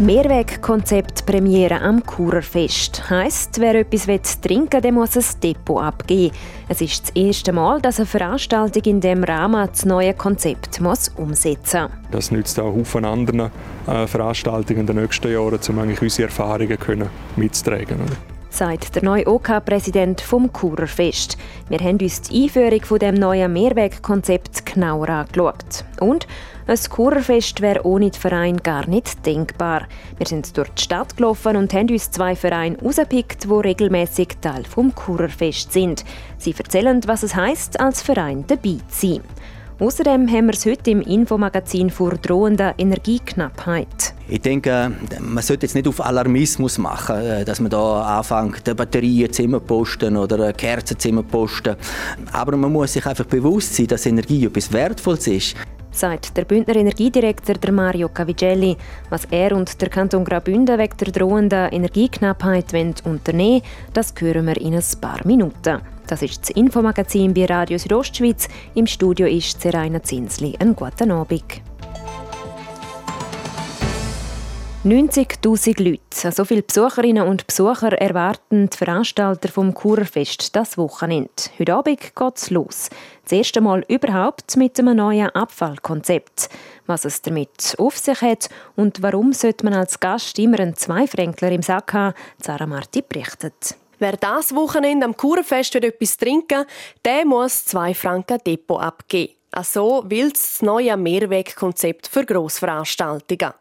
Mehrwegkonzept Premiere am Kurerfest. Heisst, wer etwas trinken will, muss ein Depot abgeben. Es ist das erste Mal, dass eine Veranstaltung in diesem Rahmen das neue Konzept muss umsetzen muss. Das nützt auch Haufen anderen äh, Veranstaltungen in den nächsten Jahren, um eigentlich unsere Erfahrungen können mitzutragen sagt der neue OK-Präsident vom Kurerfest. Wir haben uns die Einführung von dem neuen Mehrwegkonzept genauer angeschaut. Und ein Kurerfest wäre ohne den Verein gar nicht denkbar. Wir sind durch die Stadt gelaufen und haben uns zwei Vereine herausgepickt, die regelmäßig Teil vom Kurerfest sind. Sie erzählen, was es heißt, als Verein dabei zu sein. Außerdem haben wir es heute im Infomagazin vor drohender Energieknappheit. Ich denke, man sollte jetzt nicht auf Alarmismus machen, äh, dass man da anfängt, Batterien zu posten oder Kerzen zu posten. Aber man muss sich einfach bewusst sein, dass Energie etwas Wertvolles ist sagt der Bündner Energiedirektor der Mario Cavigelli. Was er und der Kanton Graubünden wegen der drohenden Energieknappheit unternehmen das hören wir in ein paar Minuten. Das ist das Infomagazin bei Radio Südostschweiz. Im Studio ist Seraina Zinsli. Einen guten Abend. 90.000 Leute, so viele Besucherinnen und Besucher erwarten die Veranstalter vom Kurfest das Wochenende. Heute Abend geht es los. Das erste Mal überhaupt mit einem neuen Abfallkonzept. Was es damit auf sich hat und warum sollte man als Gast immer einen Zweifränkler im Sack haben, Sarah Marti berichtet. Wer das Wochenende am Kurfest etwas trinken der muss zwei Franken Depot abgeben. Also will das neue Mehrwegkonzept für Grossveranstaltungen.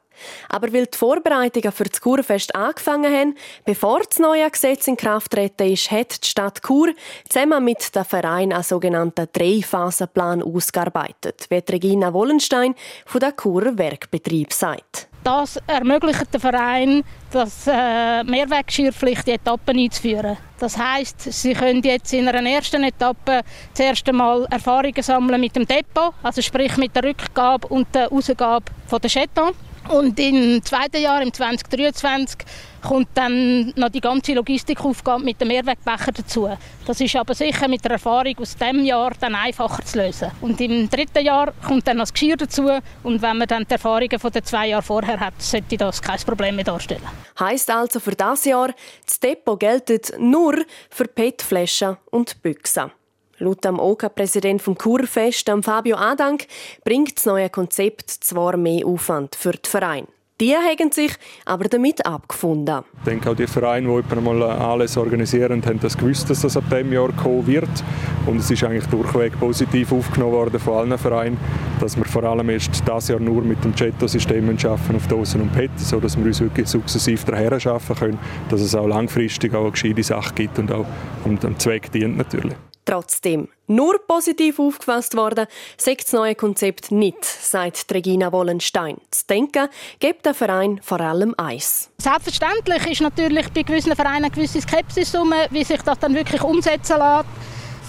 Aber weil die Vorbereitungen für das Kurfest angefangen haben, bevor das neue Gesetz in Kraft treten ist, hat die Stadt Chur zusammen mit dem Verein einen sogenannten Drei-Phasen-Plan ausgearbeitet, wie Regina Wollenstein von der Churer Werkbetrieb sagt. Das ermöglicht den Verein, das äh, Mehrwegschirrpflicht Etappen einzuführen. Das heißt, sie können jetzt in einer ersten Etappe das erste Mal Erfahrungen sammeln mit dem Depot, also sprich mit der Rückgabe und der Ausgabe der Chetons. Und im zweiten Jahr, im 2023, kommt dann noch die ganze Logistikaufgabe mit dem Mehrwegbecher dazu. Das ist aber sicher mit der Erfahrung aus diesem Jahr dann einfacher zu lösen. Und im dritten Jahr kommt dann noch das Geschirr dazu. Und wenn man dann die Erfahrungen von den zwei Jahren vorher hat, sollte das kein Problem mehr darstellen. Heißt also für das Jahr, das Depot gilt nur für PET-Flaschen und Büchsen. Laut dem OK-Präsident vom Kurfest, Fabio Adank, bringt das neue Konzept zwar mehr Aufwand für den Verein. Die haben sich aber damit abgefunden. Ich denke auch die Vereine, die mal alles organisieren, haben das gewusst, dass das ab diesem Jahr kommen wird. Und es ist eigentlich durchweg positiv aufgenommen worden von allen Vereinen, dass wir vor allem erst dieses Jahr nur mit dem Cetto-System arbeiten auf Dosen und PET, sodass wir uns wirklich sukzessiv daher arbeiten können, dass es auch langfristig auch eine gescheite Sache gibt und auch dem Zweck dient natürlich. Trotzdem, nur positiv aufgefasst worden, sagt das neue Konzept nicht, sagt Regina Wollenstein. Das Denken gibt der Verein vor allem eins. Selbstverständlich ist natürlich bei gewissen Vereinen eine gewisse Skepsis um, wie sich das dann wirklich umsetzen lässt.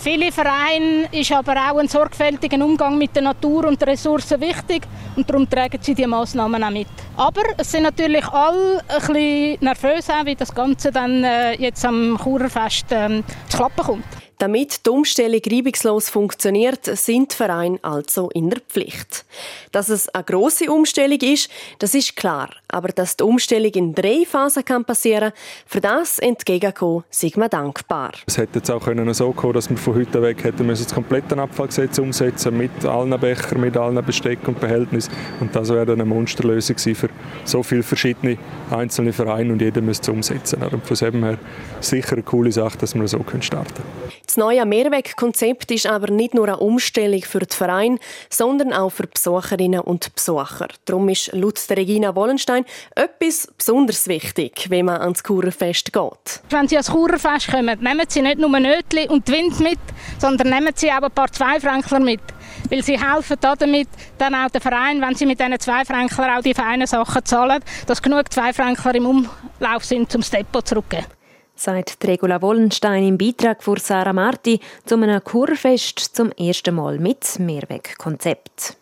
Viele Vereine ist aber auch ein sorgfältiger Umgang mit der Natur und den Ressourcen wichtig und darum tragen sie die Massnahmen auch mit. Aber es sind natürlich alle ein bisschen nervös, wie das Ganze dann äh, jetzt am Churerfest ähm, zu klappen kommt. Damit die Umstellung reibungslos funktioniert, sind die Vereine also in der Pflicht. Dass es eine grosse Umstellung ist, das ist klar. Aber dass die Umstellung in drei Phasen kann passieren für das entgegenkommen, sind wir dankbar. Es hätte jetzt auch können so kommen dass wir von heute weg hätten müssen das komplette Abfallgesetz umsetzen mit allen Bechern, mit allen Besteck und Behältnissen. Und das wäre eine Monsterlösung für so viele verschiedene einzelne Vereine und jeder müsste es umsetzen. Und von dem her sicher eine coole Sache, dass wir so starten können. Das neue Mehrwegkonzept ist aber nicht nur eine Umstellung für den Verein, sondern auch für Besucherinnen und Besucher. Darum ist laut Regina Wollenstein etwas besonders wichtig, wenn man ans Kurerfest geht. Wenn Sie ans Kurerfest kommen, nehmen Sie nicht nur Nötli und die Wind mit, sondern nehmen Sie auch ein paar Zweifränkler mit. Weil sie helfen damit dann auch der Verein, wenn sie mit diesen Zweifränkler auch die feinen Sachen zahlen, dass genug Zweifränkler im Umlauf sind, zum Depot zurückzugeben sagt Regula Wollenstein im Beitrag von Sarah Marti zu einem Kurfest zum ersten Mal mit Mehrwegkonzept.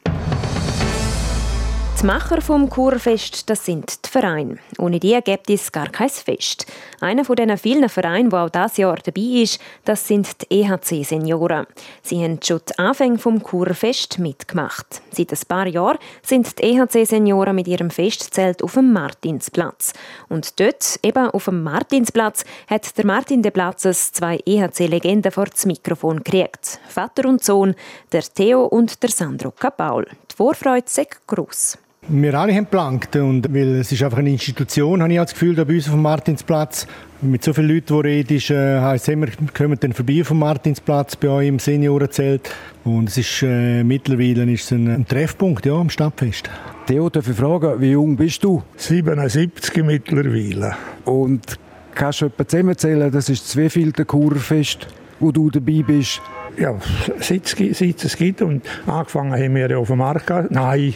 Die Macher vom Kurfest, das sind die Vereine. Ohne die gibt es gar kein Fest. Einer von diesen vielen Vereinen, der auch dieses Jahr dabei ist, das sind die EHC-Senioren. Sie haben schon die Anfänge vom Kurfest mitgemacht. Seit ein paar Jahren sind die EHC-Senioren mit ihrem Festzelt auf dem Martinsplatz. Und dort, eben auf dem Martinsplatz, hat der Martin de Platzes zwei EHC-Legenden vor das Mikrofon gekriegt. Vater und Sohn, der Theo und der Sandro Kapaul. Die Vorfreude ist gross. Wir alle haben gelangt und weil es ist einfach eine Institution, habe ich das Gefühl, da bei uns auf dem Martinsplatz. Mit so vielen Leuten, die reden, ist, äh, heisst wir kommen dann vorbei vom Martinsplatz bei euch im Seniorenzelt. Und es ist äh, mittlerweile ist es ein, ein, Treffpunkt ja, am Stadtfest. Theo, darf ich fragen, wie jung bist du? 77 mittlerweile. Und kannst du etwa zusammenzählen, das ist das wievielte Kurfest, wo du dabei bist? Ja, seit, seit es gibt. Und angefangen haben wir ja auf dem Markt. Nein,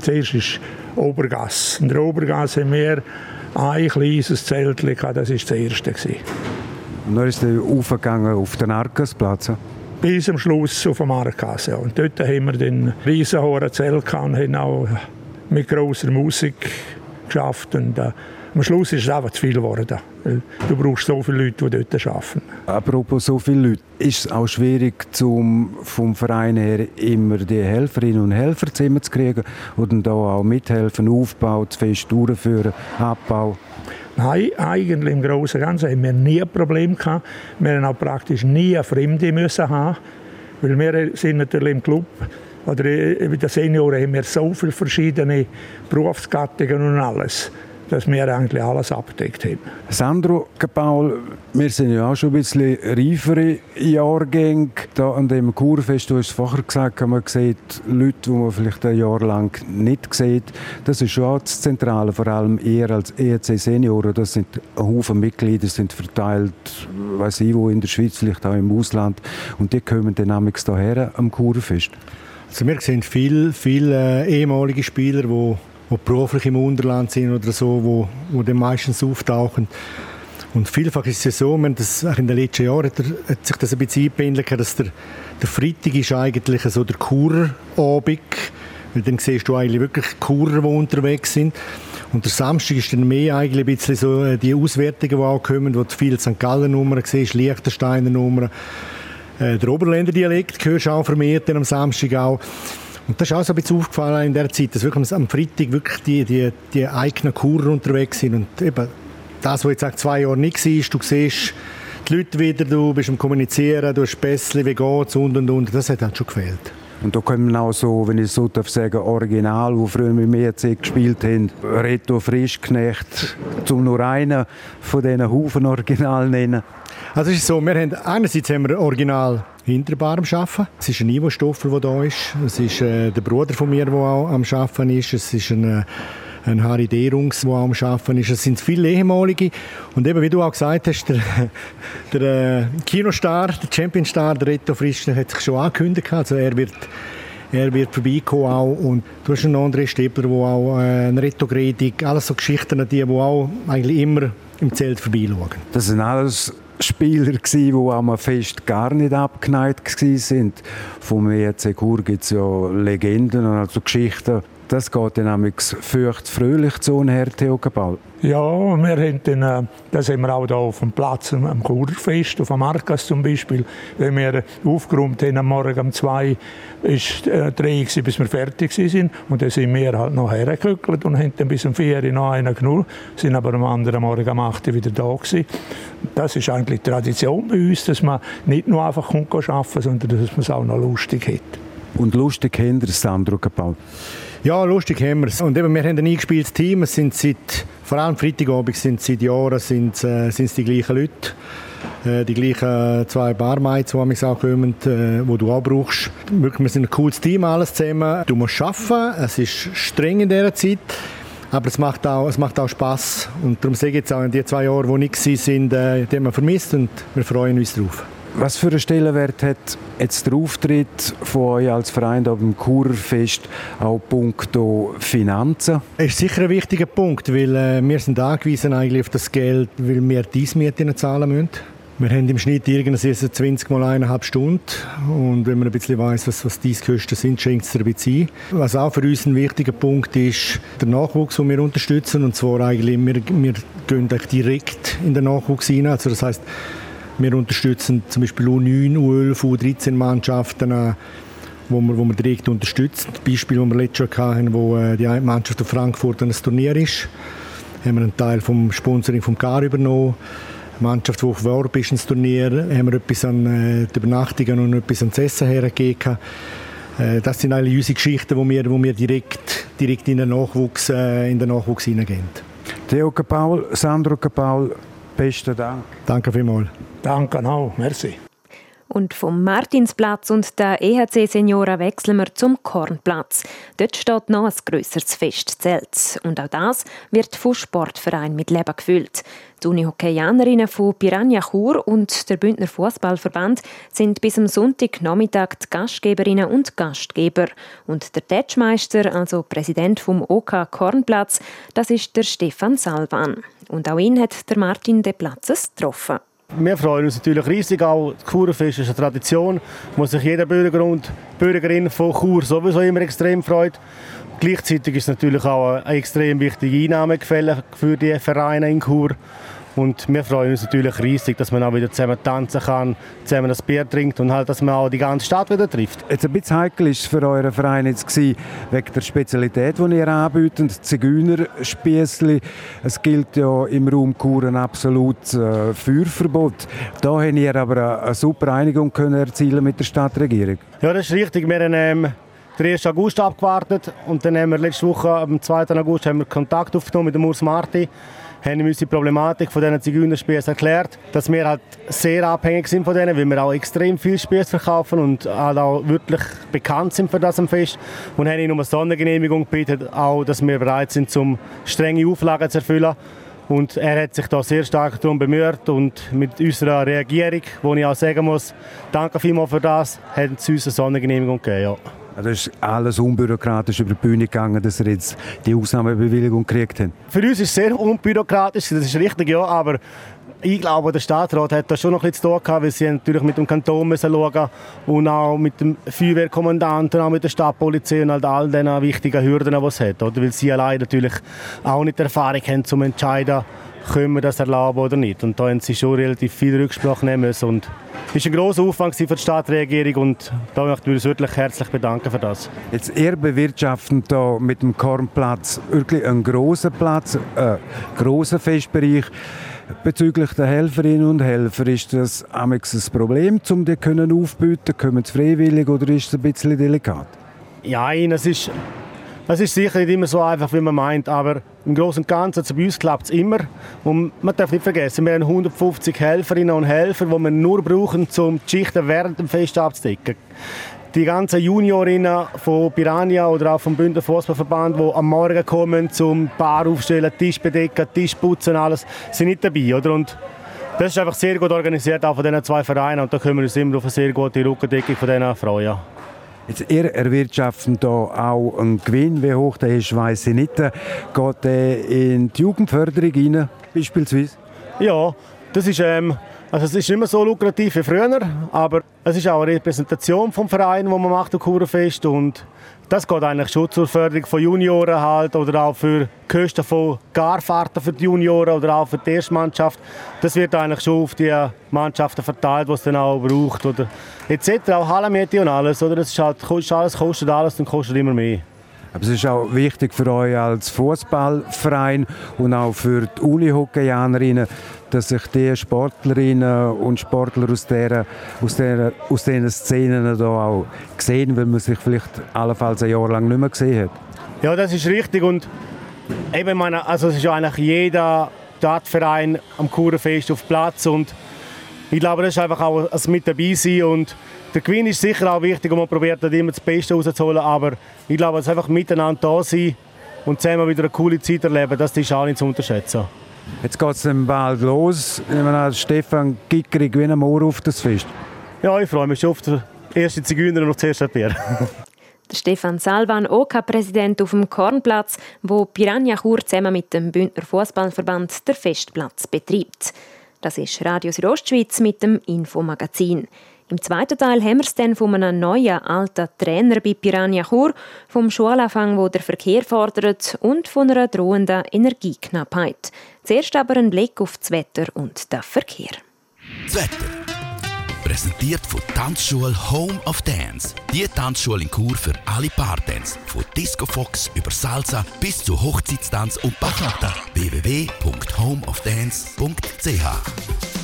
Zuerst ist Obergasse. In der Obergasse haben wir ein kleines Zelt das war das erste. Und dann ist er aufgegangen auf den Arkasplatz? Bis zum Schluss auf dem Arkas, ja. Und dort haben wir den riesenhohen Zelt und haben auch mit grosser Musik geschafft. Und, äh, am Schluss ist es einfach zu viel geworden. Du brauchst so viele Leute, die dort arbeiten. Apropos so viele Leute, ist es auch schwierig, zum, vom Verein her immer die Helferinnen und Helfer zusammenzukriegen und da auch mithelfen, Aufbau, das Fest durchführen, Abbau? Nein, eigentlich im Großen und Ganzen haben wir nie ein Problem gehabt. Wir haben auch praktisch nie Fremde müssen haben, weil wir sind natürlich im Club oder bei den Senioren haben wir so viele verschiedene Berufsgattungen und alles dass wir eigentlich alles abgedeckt haben. Sandro Paul, wir sind ja auch schon ein bisschen reifere Jahrgänge. Da an dem Kurfest, du hast es vorher gesagt, man sieht Leute, die man vielleicht ein Jahr lang nicht sieht. Das ist schon auch das Zentrale, vor allem eher als ERC Senioren. Das sind ein Haufen Mitglieder, sind verteilt, weiß ich wo, in der Schweiz, vielleicht auch im Ausland. Und die kommen dann hierher am Kurfest. Also wir sehen viele, viele äh, ehemalige Spieler, die die beruflich im Unterland sind oder so, wo, wo dann meistens auftauchen. Und vielfach ist es ja so, man das, in den letzten Jahren hat, hat sich das ein bisschen eingependelt, dass der, der Freitag ist eigentlich so der Kurabend, weil dann siehst du eigentlich wirklich Kurer, die unterwegs sind. Und der Samstag ist dann mehr eigentlich ein bisschen so äh, die Auswertungen, die auch kommen, wo du viele St. Gallen Nummern siehst, Liechtensteiner Nummern. Äh, der Oberländer Dialekt hörst du auch vermehrt am Samstag auch. Und das ist auch so ein bisschen aufgefallen in der Zeit, dass wirklich am Freitag wirklich die, die, die eigenen Kurer unterwegs sind. Und eben das, was jetzt seit zwei Jahren nicht war, du siehst die Leute wieder, du bist am Kommunizieren, du hast Pässe, wie geht's und und und. Das hat halt schon gefehlt. Und da kommen auch so, wenn ich so darf sagen, Original, wo früher mit mir ERC gespielt haben, Reto Frischknecht, zum nur einen von diesen Haufen Original nennen. Also es ist so, wir haben, einerseits haben wir Original Hinterbar am Arbeiten. Es ist ein Ivo Stoffel, der da ist. Es ist äh, der Bruder von mir, der auch am Arbeiten ist. Es ist ein, äh, ein Harry Derungs, der auch am Arbeiten ist. Es sind viele ehemalige. Und eben, wie du auch gesagt hast, der, der äh, Kinostar, der Championstar, der Reto Frischner, hat sich schon angekündigt. Also er wird er wird vorbeikommen auch. Und du hast einen André Stebler, der auch äh, ein Reto alles so Geschichten, die, die auch eigentlich immer im Zelt vorbeischauen. Das sind alles Spieler die am Fest gar nicht abgeneigt waren. Vom ERC Chur gibt es ja Legenden also Geschichten. Das geht dann fürcht fröhlich zu her, Theo Gebal. Ja, wir haben dann, äh, das haben wir auch hier auf dem Platz am Kurfest, auf dem Markas zum Beispiel. Wenn wir aufgeräumt haben am Morgen um zwei, ist äh, drei bis wir fertig sind. Und dann sind wir halt noch hergekückelt und haben dann bis um vier noch einen genug, sind aber am anderen Morgen um acht wieder da gewesen. Das ist eigentlich Tradition bei uns, dass man nicht nur einfach kommt arbeiten, sondern dass man es auch noch lustig hat. Und lustig Kinder, Sandro Gebal? Ja, lustig haben wir es. Und eben, wir haben ein eingespieltes Team. Es sind seit, vor allem Freitagabend sind seit Jahren sind, äh, sind die gleichen Leute. Äh, die gleichen zwei Barmaids, die mich auch kommen, äh, die du auch wir sind ein cooles Team, alles zusammen. Du musst arbeiten. Es ist streng in dieser Zeit. Aber es macht auch, es macht auch Spass. Und darum sage ich jetzt auch, in den zwei Jahren, die nicht waren, äh, die haben wir vermisst und wir freuen uns darauf. Was für einen Stellenwert hat jetzt der Auftritt von euch als Verein auf dem Kurfest auch punkto Finanzen? Das ist sicher ein wichtiger Punkt, weil äh, wir sind angewiesen eigentlich auf das Geld, weil wir diese Mieten zahlen müssen. Wir haben im Schnitt irgendeine 20 mal eineinhalb Stunden. Und wenn man ein bisschen weiss, was, was diese Kosten sind, schenkt es ein bisschen ein. Was auch für uns ein wichtiger Punkt ist, der Nachwuchs, den wir unterstützen. Und zwar eigentlich, wir, wir gehen direkt in den Nachwuchs hinein. Also das heißt, wir unterstützen zum Beispiel U9, U11, U13 Mannschaften, wo wir, wo wir direkt unterstützen. Beispiel, das wir letztes Jahr hatten, wo äh, die Mannschaft aus Frankfurt ein Turnier ist, haben wir einen Teil vom Sponsoring vom GAR übernommen. Mannschaft, die auf Warp ist ins Turnier, haben wir etwas an äh, die Übernachtungen und etwas ans Essen hergegeben. Äh, das sind alle unsere Geschichten, wo wir, wo wir direkt, direkt in den Nachwuchs, äh, in den Nachwuchs hineingehen. Theo Paul, Sandro Paul, besten Dank. Danke vielmals. Danke auch, merci. Und vom Martinsplatz und der EHC Seniora wechseln wir zum Kornplatz. Dort steht noch ein grösseres Festzelt. Und auch das wird vom Sportverein mit Leben gefüllt. Die Unihockeyanerinnen von Piranha Chur und der Bündner Fußballverband sind bis am Sonntagnachmittag die Gastgeberinnen und Gastgeber. Und der Tetschmeister, also Präsident vom OK Kornplatz, das ist der Stefan Salvan. Und auch ihn hat der Martin De Platzes getroffen. Wir freuen uns natürlich riesig. Auch Churfest ist eine Tradition, wo sich jeder Bürger und Bürgerin von Chur sowieso immer extrem freut. Gleichzeitig ist es natürlich auch eine extrem wichtige Einnahmequelle für die Vereine in Chur. Und wir freuen uns natürlich riesig, dass man auch wieder zusammen tanzen kann, zusammen das Bier trinkt und halt, dass man auch die ganze Stadt wieder trifft. Jetzt ein bisschen heikel ist für euren Verein jetzt gewesen, wegen der Spezialität, die ihr anbietet, Zigeunerspiessli. Es gilt ja im Raum Chur ein absolutes äh, Feuerverbot. Da habt ihr aber eine, eine super Einigung können erzielen mit der Stadtregierung. Ja, das ist richtig. Wir haben ähm, den 1. August abgewartet und dann haben wir letzte Woche, am 2. August, haben wir Kontakt aufgenommen mit dem Urs Marti haben uns die Problematik von diesen Zigeunerspießen erklärt, dass wir halt sehr abhängig sind von denen, weil wir auch extrem viel Spieß verkaufen und halt auch wirklich bekannt sind für das am Fest und haben ihn um eine Sondergenehmigung gebeten, auch, dass wir bereit sind, um strenge Auflagen zu erfüllen. Und er hat sich da sehr stark darum bemüht und mit unserer Regierung, wo ich auch sagen muss, danke vielmals für das, hat uns eine Sondergenehmigung gegeben. Ja. Also ist alles unbürokratisch über die Bühne gegangen, dass ihr jetzt die Ausnahmebewilligung gekriegt habt? Für uns ist es sehr unbürokratisch, das ist richtig, ja, aber ich glaube, der Stadtrat hat da schon noch etwas zu tun gehabt, weil sie natürlich mit dem Kanton müssen schauen und auch mit dem Feuerwehrkommandanten, auch mit der Stadtpolizei und halt all diesen wichtigen Hürden, die es hat. Oder? Weil sie allein natürlich auch nicht Erfahrung haben, um zu entscheiden, können wir das erlauben oder nicht. Und da haben sie schon relativ viel Rücksprache nehmen müssen. Und es war ein grosser Aufwand für die Stadtregierung und da möchten wir uns wirklich herzlich bedanken für das. Jetzt ihr bewirtschaften da mit dem Kornplatz wirklich einen grossen Platz, einen äh, grossen Festbereich. Bezüglich der Helferinnen und Helfer, ist das ein Problem, um die können aufbieten? Kommen sie freiwillig oder ist es ein bisschen delikat? Ja, es ist es ist sicher nicht immer so einfach, wie man meint, aber im Großen und Ganzen, also bei uns klappt es immer. Und man darf nicht vergessen, wir haben 150 Helferinnen und Helfer, die wir nur brauchen, um die Schichten während dem Fest abzudecken. Die ganzen Juniorinnen von Piranha oder auch vom Bündner Fußballverband, die am Morgen kommen, zum Bar aufstellen, Tisch bedecken, Tisch putzen, alles, sind nicht dabei. Oder? Und das ist einfach sehr gut organisiert, auch von diesen zwei Vereinen. Und da können wir uns immer auf eine sehr gute Rückendeckung von denen freuen. Jetzt, ihr erwirtschaftet hier auch einen Gewinn. Wie hoch der ist, weiß ich nicht. Geht der in die Jugendförderung rein, beispielsweise? Ja, das ist, ähm, also es ist nicht mehr so lukrativ wie früher, aber es ist auch eine Repräsentation vom Verein, die man macht, der Kurfest und das geht eigentlich schon zur Förderung von Junioren halt oder auch für Kosten von Garfahrten für die Junioren oder auch für die Erstmannschaft. Das wird eigentlich schon auf die Mannschaften verteilt, die es dann auch braucht oder etc. Auch Hallenmiete und alles, oder? Das ist halt, alles kostet alles und kostet immer mehr. Aber es ist auch wichtig für euch als Fußballverein und auch für die Unihockeyanerinnen, dass sich die Sportlerinnen und Sportler aus, der, aus, der, aus diesen Szenen da auch sehen, weil man sich vielleicht allenfalls ein Jahr lang nicht mehr gesehen hat. Ja, das ist richtig und eben meine, also es ist eigentlich jeder Stadtverein am Kurfest auf Platz und ich glaube, das ist einfach auch ein mit dabei sein und der Gewinn ist sicher auch wichtig und man probiert nicht immer das Beste rauszuholen, aber ich glaube, es einfach miteinander da sein und zusammen wieder eine coole Zeit erleben, das ist auch nicht zu unterschätzen. Jetzt geht es dann bald los. Ich meine, Stefan Gickeri gewinnt morgen auf das Fest. Ja, ich freue mich schon auf den ersten Zigeuner und auf das erste Bier. Stefan Salvan, OK-Präsident auf dem Kornplatz, wo Piranha Chur zusammen mit dem Bündner Fußballverband der Festplatz betreibt. Das ist Radio Südostschweiz mit dem Infomagazin. Im zweiten Teil haben wir es dann von einem neuen alten Trainer bei Piranha Chur, vom Schulanfang, wo der Verkehr fordert und von einer drohenden Energieknappheit. Zuerst aber ein Blick auf das Wetter und den Verkehr. Das Wetter. Präsentiert von Tanzschule Home of Dance. Die Tanzschule in Chur für alle Partens. Von Disco Fox über Salsa bis zu Hochzeitstanz und Bachata. www.homeofdance.ch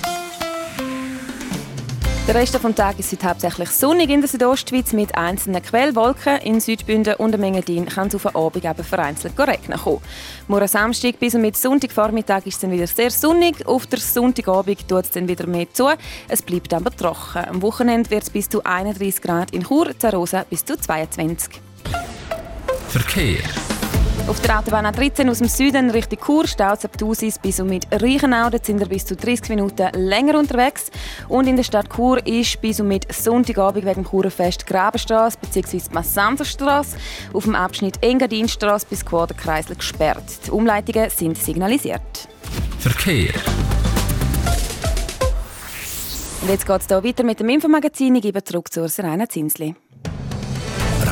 der Rest des Tages ist heute hauptsächlich sonnig in der Südostschweiz mit einzelnen Quellwolken. In Südbünden und Mengendin kann es auf den Abend eben vereinzelt regnen kommen. Morgen Samstag bis und mit Sonntagvormittag ist es dann wieder sehr sonnig. Auf der Sonntagabend tut es dann wieder mehr zu. Es bleibt aber trocken. Am Wochenende wird es bis zu 31 Grad in Chur, Zarosa bis zu 22. Verkehr. Auf der Autobahn A13 aus dem Süden Richtung Chur staut es ab Thusis bis und mit Reichenau. Dort sind wir bis zu 30 Minuten länger unterwegs. Und in der Stadt Chur ist bis und mit Sonntagabend wegen dem Churfest Grabenstraße bzw. Massanserstraße auf dem Abschnitt Engadinstraße bis Quaderkreisel gesperrt. Die Umleitungen sind signalisiert. Verkehr. Und jetzt geht es hier weiter mit dem Infomagazin. Ich gebe zurück zu Serena Zinsli.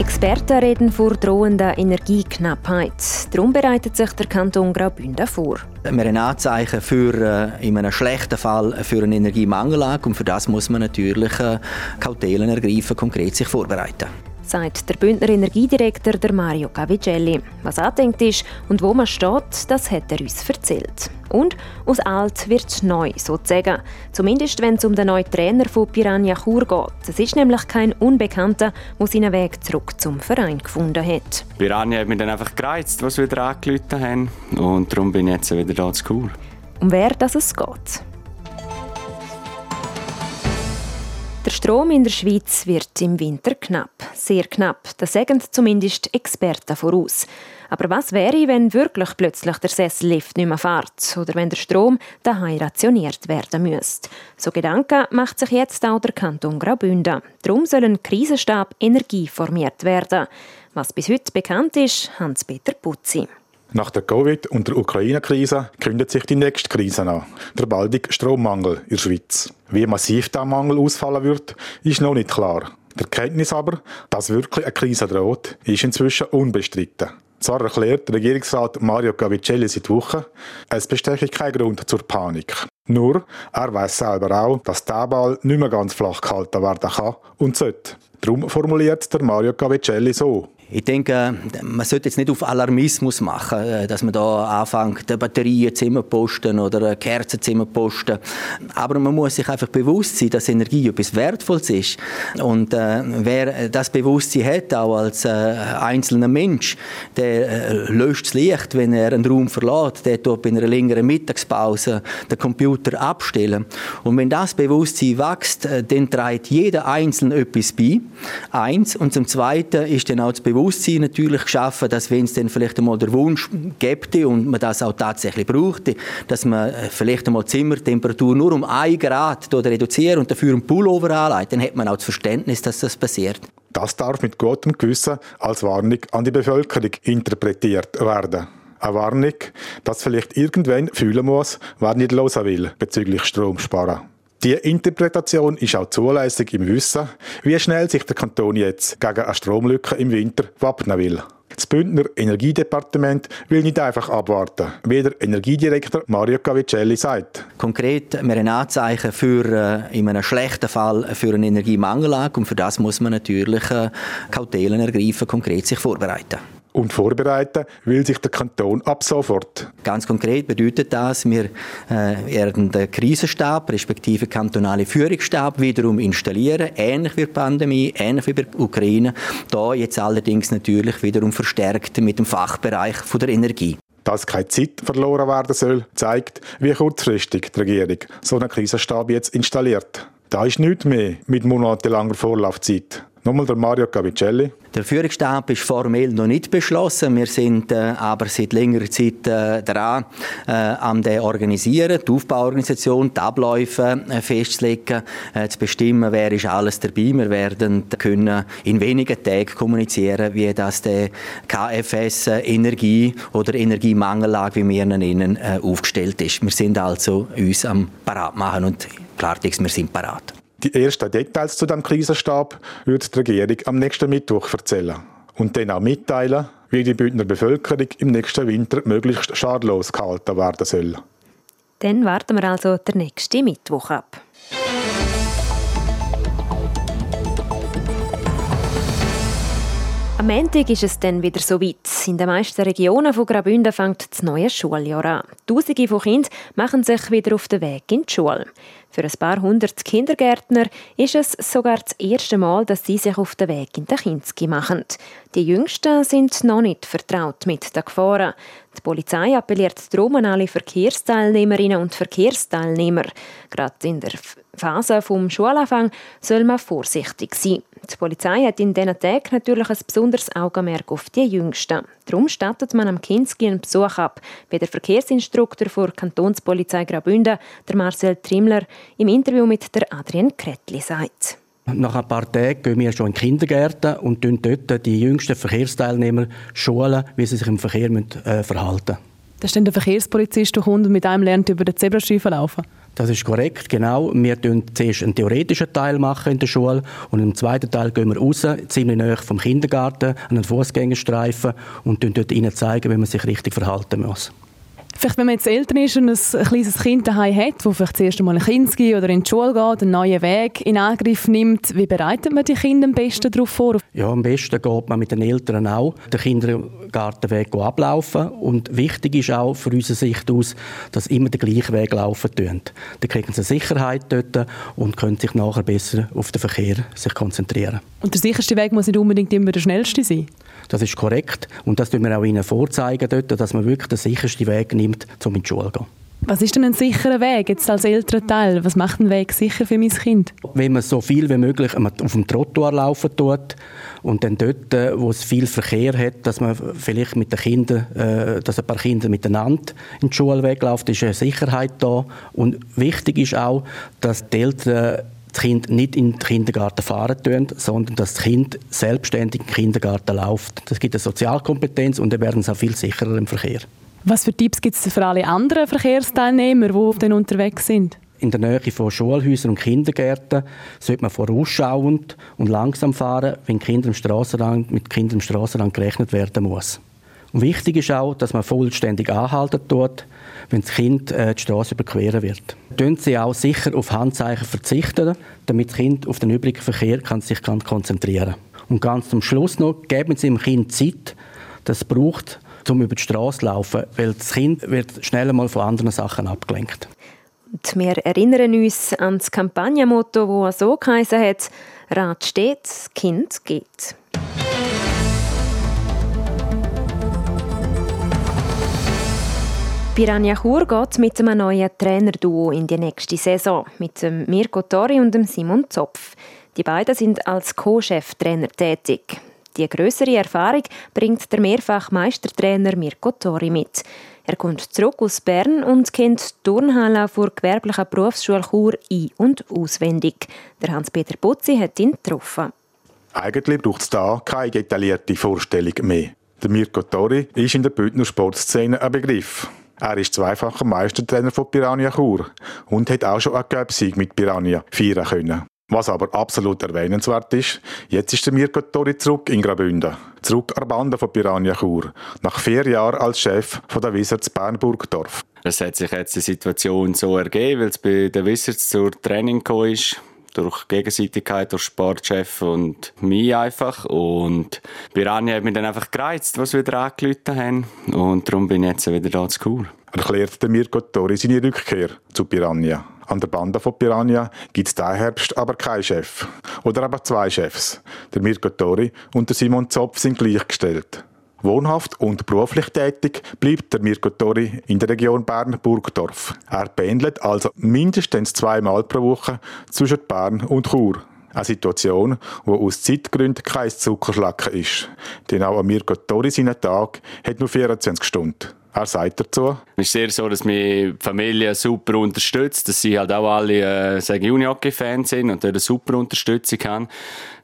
Experten reden vor drohender Energieknappheit. Darum bereitet sich der Kanton Graubünden vor. Wir haben Anzeichen für äh, in einem schlechten Fall für eine Energiemangellage und für das muss man natürlich äh, Kautelen ergreifen, konkret sich vorbereiten sagt der Bündner Energiedirektor der Mario Cavicelli. Was angedenkt ist und wo man steht, das hat er uns erzählt. Und aus alt wird neu, sozusagen. Zumindest wenn es um den neuen Trainer von Piranha Chur geht. Es ist nämlich kein Unbekannter, der seinen Weg zurück zum Verein gefunden hat. Piranha hat mich dann einfach gereizt, was wir wieder angerufen haben. Und darum bin ich jetzt wieder da zu Chur. Um wer das es geht. Der Strom in der Schweiz wird im Winter knapp. Sehr knapp. Das sagen zumindest Experten voraus. Aber was wäre, wenn wirklich plötzlich der Sessellift nicht mehr fährt oder wenn der Strom daheim rationiert werden müsste? So Gedanken macht sich jetzt auch der Kanton Graubünden. Darum soll ein Krisenstab Energie formiert werden. Was bis heute bekannt ist, Hans-Peter Putzi. Nach der Covid- und der Ukraine-Krise kündet sich die nächste Krise an, der baldige Strommangel in der Schweiz. Wie massiv der Mangel ausfallen wird, ist noch nicht klar. Die Erkenntnis aber, dass wirklich eine Krise droht, ist inzwischen unbestritten. Zwar erklärt Regierungsrat Mario Gavicelli seit Wochen, es bestehe kein Grund zur Panik. Nur, er weiß selber auch, dass der Ball nicht mehr ganz flach gehalten werden kann und sollte. Darum formuliert der Mario Gavicelli so. Ich denke, man sollte jetzt nicht auf Alarmismus machen, äh, dass man da anfängt, Batterien zu posten oder Kerzen zu posten. Aber man muss sich einfach bewusst sein, dass Energie etwas Wertvolles ist. Und äh, wer das Bewusstsein hat, auch als äh, einzelner Mensch, der äh, löscht das Licht, wenn er einen Raum verlässt, der tut bei einer längeren Mittagspause den Computer abstellen. Und wenn das Bewusstsein wächst, äh, dann trägt jeder Einzelne etwas bei. Eins. Und zum Zweiten ist dann auch das Bewusstsein, Bewusstsein natürlich geschaffen, dass wenn es dann vielleicht einmal der Wunsch gibt und man das auch tatsächlich braucht, dass man äh, vielleicht einmal Zimmertemperatur nur um 1 Grad reduziert und dafür einen Pullover anlegt, dann hat man auch das Verständnis, dass das passiert. Das darf mit gutem Gewissen als Warnung an die Bevölkerung interpretiert werden. Eine Warnung, dass vielleicht irgendwann fühlen muss, wer nicht los will bezüglich Stromsparen. Die Interpretation ist auch zulässig im Wissen, wie schnell sich der Kanton jetzt gegen eine Stromlücke im Winter wappnen will. Das Bündner Energiedepartement will nicht einfach abwarten, wie der Energiedirektor Mario Cavicelli sagt. Konkret, wir haben Anzeichen für äh, in einem schlechten Fall für eine Energiemangellage und für das muss man natürlich äh, Kautelen ergreifen, konkret sich vorbereiten und vorbereiten will sich der Kanton ab sofort. Ganz konkret bedeutet das, wir äh, werden den Krisenstab respektive kantonale Führungsstab wiederum installieren, ähnlich wie die Pandemie, ähnlich wie bei der Ukraine, da jetzt allerdings natürlich wiederum verstärkt mit dem Fachbereich von der Energie. Dass keine Zeit verloren werden soll, zeigt, wie kurzfristig die Regierung so einen Krisenstab jetzt installiert. Da ist nichts mehr mit monatelanger Vorlaufzeit. Nochmal der Mario Cavicelli. Der Führungsstab ist formell noch nicht beschlossen. Wir sind äh, aber seit längerer Zeit äh, dran, äh, am den organisieren, die Aufbauorganisation, die Abläufe äh, festzulegen, äh, zu bestimmen, wer ist alles dabei. Wir werden können in wenigen Tagen kommunizieren, wie das der KFS äh, Energie oder Energiemangellage, wie wir ihn nennen, aufgestellt ist. Wir sind also uns am parat machen und Klartext, wir sind parat. Die ersten Details zu dem Krisenstab wird die Regierung am nächsten Mittwoch erzählen und dann auch mitteilen, wie die Bündner Bevölkerung im nächsten Winter möglichst schadlos gehalten werden soll. Dann warten wir also den nächsten Mittwoch ab. Am Montag ist es dann wieder so weit. In den meisten Regionen von Graubünden fängt das neue Schuljahr an. Tausende von Kindern machen sich wieder auf den Weg in die Schule. Für ein paar hundert Kindergärtner ist es sogar das erste Mal, dass sie sich auf den Weg in den Kinski machen. Die Jüngsten sind noch nicht vertraut mit den Gefahren. Die Polizei appelliert darum an alle Verkehrsteilnehmerinnen und Verkehrsteilnehmer. Gerade in der Phase vom Schulanfang soll man vorsichtig sein. Die Polizei hat in diesen Tagen natürlich ein besonderes Augenmerk auf die Jüngsten. Darum stattet man am Kinski einen Besuch ab, wie der Verkehrsinstruktor der Kantonspolizei Graubünden, der Marcel Trimler, im Interview mit der Adrian Kretli sagt. Nach ein paar Tagen gehen wir schon in Kindergärten und dort die jüngsten Verkehrsteilnehmer schulen, wie sie sich im Verkehr äh, verhalten müssen. Da ist dann der Verkehrspolizist, der kommt und mit einem lernt über den Zebrastreifen laufen? Das ist korrekt, genau. Wir machen zuerst einen theoretischen Teil machen in der Schule und im zweiten Teil gehen wir raus, ziemlich nahe vom Kindergarten, an einen Fußgängerstreifen und dort ihnen zeigen, wie man sich richtig verhalten muss. Vielleicht, wenn man jetzt Eltern ist und ein kleines Kind daheim hat, das vielleicht das erste Mal in Kinski oder in die Schule geht, einen neuen Weg in Angriff nimmt, wie bereitet man die Kinder am besten darauf vor? Ja, am besten geht man mit den Eltern auch den Kindergartenweg ablaufen. Und wichtig ist auch von unserer Sicht aus, dass immer den gleichen Weg laufen tun. Dann kriegen sie Sicherheit dort und können sich nachher besser auf den Verkehr sich konzentrieren. Und der sicherste Weg muss nicht unbedingt immer der schnellste sein? Das ist korrekt. Und das tun wir auch Ihnen vorzeigen dort, dass man wirklich den sichersten Weg nimmt, um in die Schule zu gehen. Was ist denn ein sicherer Weg jetzt als älterer Teil? Was macht einen Weg sicher für mein Kind? Wenn man so viel wie möglich auf dem Trottoir laufen tut und dann dort, äh, wo es viel Verkehr hat, dass man vielleicht mit den Kindern, äh, dass ein paar Kinder miteinander in die Schule weglaufen, ist eine Sicherheit da. Und wichtig ist auch, dass die Eltern das Kind nicht in den Kindergarten fahren tun, sondern dass das Kind selbstständig in den Kindergarten läuft. Das gibt eine Sozialkompetenz und dann werden sie auch viel sicherer im Verkehr. Was für Tipps gibt es für alle anderen Verkehrsteilnehmer, die dann unterwegs sind? In der Nähe von Schulhäusern und Kindergärten sollte man vorausschauend und langsam fahren, wenn Kinder im Strassenrand, mit Kindern im Strassenrand gerechnet werden muss. Und wichtig ist auch, dass man vollständig anhalten tut, wenn das Kind äh, die Straße überqueren wird. Tun Sie auch sicher auf Handzeichen verzichten, damit das Kind auf den übrigen Verkehr kann sich kann konzentrieren Und ganz zum Schluss noch, geben Sie dem Kind Zeit, das es braucht, um über die Straße zu laufen, weil das Kind wird schnell mal von anderen Sachen abgelenkt. Und wir erinnern uns an das Kampagnenmotto, das so geheißen hat, Rat steht, Kind geht. Piranha Chur geht mit einem neuen Trainerduo in die nächste Saison, mit dem Mirko Tori und dem Simon Zopf. Die beiden sind als Co-Cheftrainer tätig. Die größere Erfahrung bringt der mehrfach Meistertrainer Mirko Tori mit. Er kommt zurück aus Bern und kennt die Turnhalle vor gewerblichen Berufsschule Chur ein- und auswendig. Der Hans-Peter Putzi hat ihn getroffen. Eigentlich braucht es da keine detaillierte Vorstellung mehr. Der Mirko Tori ist in der Bündner Sportszene ein Begriff. Er ist zweifacher Meistertrainer von Piranha Chur und hat auch schon einen Göpsieg mit Piranha feiern können. Was aber absolut erwähnenswert ist, jetzt ist der Mirko Tori zurück in Graubünden. Zurück an Bande von Piranha Chur. Nach vier Jahren als Chef von der Wizards Bernburgdorf. Es hat sich jetzt die Situation so ergeben, weil es bei den Wizards zur Training gekommen ist durch Gegenseitigkeit, durch Sportchef und mich einfach. Und Piranha hat mich dann einfach gereizt, was wir wieder angelötet haben. Und darum bin ich jetzt wieder da zu Kur. Erklärt Mirko Tori seine Rückkehr zu Piranha. An der Bande von Piranha gibt es diesen Herbst aber keinen Chef. Oder aber zwei Chefs. Der Mirko Tori und der Simon Zopf sind gleichgestellt. Wohnhaft und beruflich tätig bleibt der Mirko Tori in der Region Bern-Burgdorf. Er pendelt also mindestens zweimal pro Woche zwischen Bern und Chur. Eine Situation, wo aus Zeitgründen kein Zuckerschlacken ist. Denn auch Mirko Tori seinen Tag hat nur 24 Stunden. Er sagt dazu. Es ist sehr so, dass die Familie super unterstützt, dass sie halt auch alle äh, Unihockey-Fans sind und dort eine super Unterstützung haben.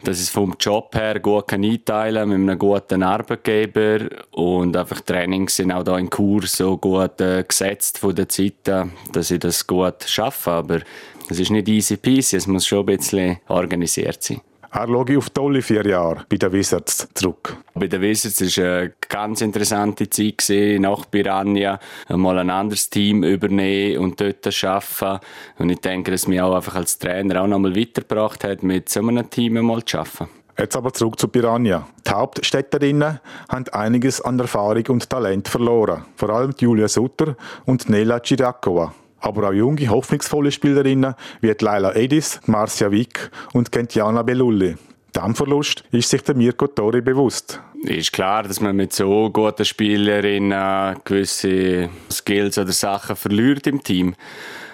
Dass ich vom Job her gut kann einteilen mit einem guten Arbeitgeber und einfach Trainings sind auch da in Kurs so gut äh, gesetzt von der Zeit, dass ich das gut schaffe. Aber es ist nicht easy peasy, es muss schon ein bisschen organisiert sein. Er schaue auf tolle vier Jahre bei den Wizards zurück. Bei den Wizards war eine ganz interessante Zeit nach Piranha. Mal ein anderes Team übernehmen und dort arbeiten. Und ich denke, dass mich auch einfach als Trainer auch noch mal weitergebracht hat, mit so einem Team mal zu arbeiten. Jetzt aber zurück zu Piranha. Die Hauptstädterinnen haben einiges an Erfahrung und Talent verloren. Vor allem Julia Sutter und Nela Cirakova aber auch junge, hoffnungsvolle Spielerinnen wie Laila Edis, Marcia Wick und Gentiana Belulli. Dem Verlust ist sich der Mirko Tori bewusst. Ist klar, dass man mit so guten Spielerinnen gewisse Skills oder Sachen verliert im Team.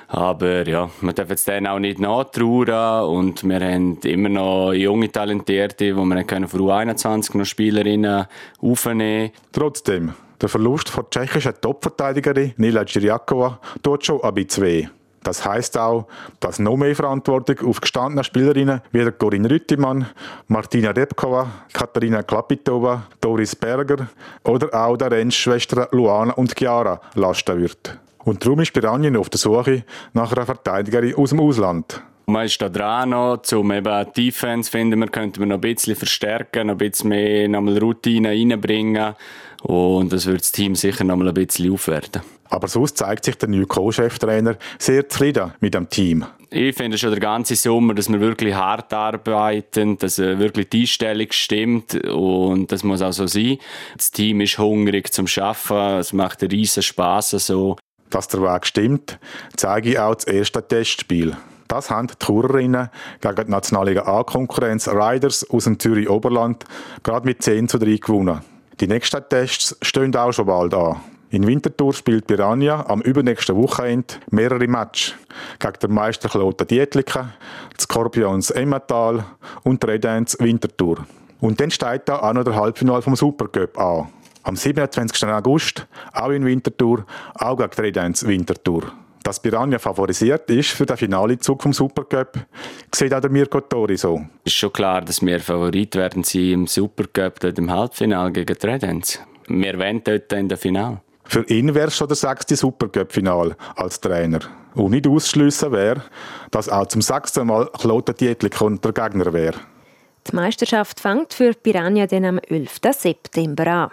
Aber ja, man darf jetzt denen auch nicht nachtrauern und wir haben immer noch junge Talentierte, wo wir können für U21 noch Spielerinnen aufnehmen Trotzdem, der Verlust von tschechischen Topverteidigerin Nila Čiriakova tut schon ein bisschen weh. Das heisst auch, dass noch mehr Verantwortung auf gestandene Spielerinnen wie Corinne Rüttimann, Martina Repkova, Katharina Klapitova, Doris Berger oder auch der Rennschwestern Luana und Chiara lasten wird. Und darum ist Piranha auf der Suche nach einer Verteidigerin aus dem Ausland. Man ist da dran noch, um eben die Defense finden wir, könnten wir noch ein bisschen verstärken, noch ein bisschen mehr nochmal Routine reinbringen. Und das wird das Team sicher noch mal ein bisschen aufwerten. Aber sonst zeigt sich der neue Co-Cheftrainer sehr zufrieden mit dem Team. Ich finde schon der ganze Sommer, dass wir wirklich hart arbeiten, dass wirklich die Einstellung stimmt und das muss auch so sein. Das Team ist hungrig zum Schaffen, es macht riesen Spass so. Dass der Weg stimmt, zeige ich auch das erste Testspiel. Das haben die Tourerinnen gegen die nationale A-Konkurrenz Riders aus dem Zürich Oberland gerade mit 10 zu 3 gewonnen. Die nächsten Tests stehen auch schon bald an. In Winterthur spielt Piranha am übernächsten Wochenende mehrere Matches gegen den Meister Kloten Dietliken, die Scorpions Emmental und die Red Ants Winterthur. Und dann steht da auch noch der Halbfinale vom Supercup an. Am 27. August, auch in Winterthur, auch gegen die Red Ants Winterthur. Dass Piranha favorisiert ist für den Finalezug vom Supercup, sieht auch der Mirko Tori so. Es ist schon klar, dass wir Favorit werden sie im Supercup dort im Halbfinale gegen die Redens. Wir wollen dort in der Finale. Für ihn wäre es schon der sechste Supercup-Final als Trainer. Und nicht ausschliessen wäre, dass auch zum sechsten Mal Kloten Dietlik der Gegner wäre. Die Meisterschaft fängt für Piranha dann am 11. September an.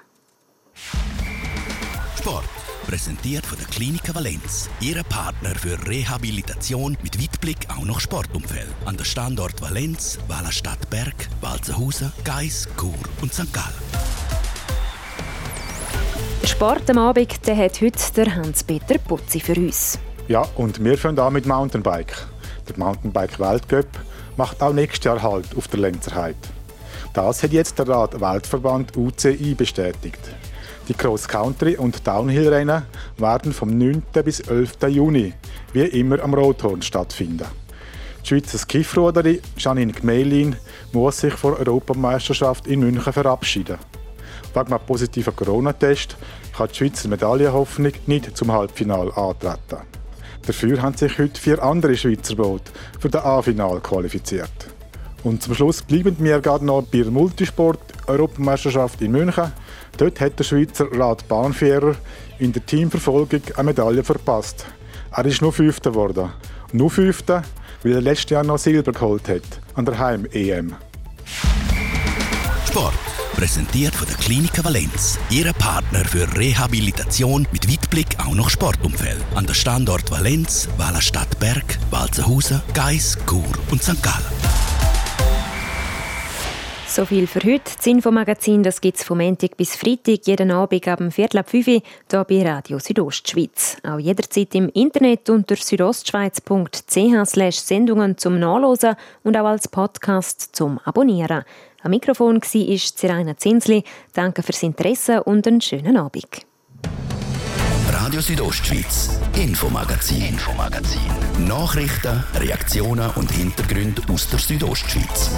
Sport. Präsentiert von der Klinik Valenz. Ihre Partner für Rehabilitation mit Weitblick auch noch Sportumfeld. An der Standort Valenz, Wallerstadt Berg, Walzenhausen, Geis, Chur und St. Gallen. Sport am Abend den hat heute der Hans-Peter Putzi für uns. Ja, und wir fangen an mit Mountainbike. Der Mountainbike-Weltcup macht auch nächstes Jahr Halt auf der Lenzerheide. Das hat jetzt der Rat Weltverband UCI bestätigt. Die Cross-Country- und Downhill-Rennen werden vom 9. bis 11. Juni wie immer am Rothorn stattfinden. Die Schweizer Skiffruderin Janine Gmelin muss sich vor der Europameisterschaft in München verabschieden. Wegen einem positiven Corona-Test kann die Schweizer Medaillenhoffnung nicht zum Halbfinale antreten. Dafür haben sich heute vier andere Schweizer Boote für das A-Final qualifiziert. Und zum Schluss bleiben wir gerade noch bei der Multisport-Europameisterschaft in München. Dort hat der Schweizer Rad Bahnfahrer in der Teamverfolgung eine Medaille verpasst. Er ist nur Fünfter geworden. Nur Fünfter, weil er letztes Jahr noch Silber geholt hat an der Heim-EM. Sport. Präsentiert von der Klinik Valenz. Ihre Partner für Rehabilitation mit Weitblick auch noch Sportumfeld. An der Standort Valenz, Wallerstadt Berg, Walzenhausen, Geis, Chur und St. Gallen. So viel für heute. Das Infomagazin gibt es vom Montag bis Freitag jeden Abend ab dem Viertel ab 5 Uhr hier bei Radio Südostschweiz. Auch jederzeit im Internet unter südostschweiz.ch Sendungen zum Nachlesen und auch als Podcast zum Abonnieren. Am Mikrofon war Siraina Zinsli. Danke fürs Interesse und einen schönen Abend. Radio Südostschweiz, Infomagazin. Infomagazin. Nachrichten, Reaktionen und Hintergründe aus der Südostschweiz.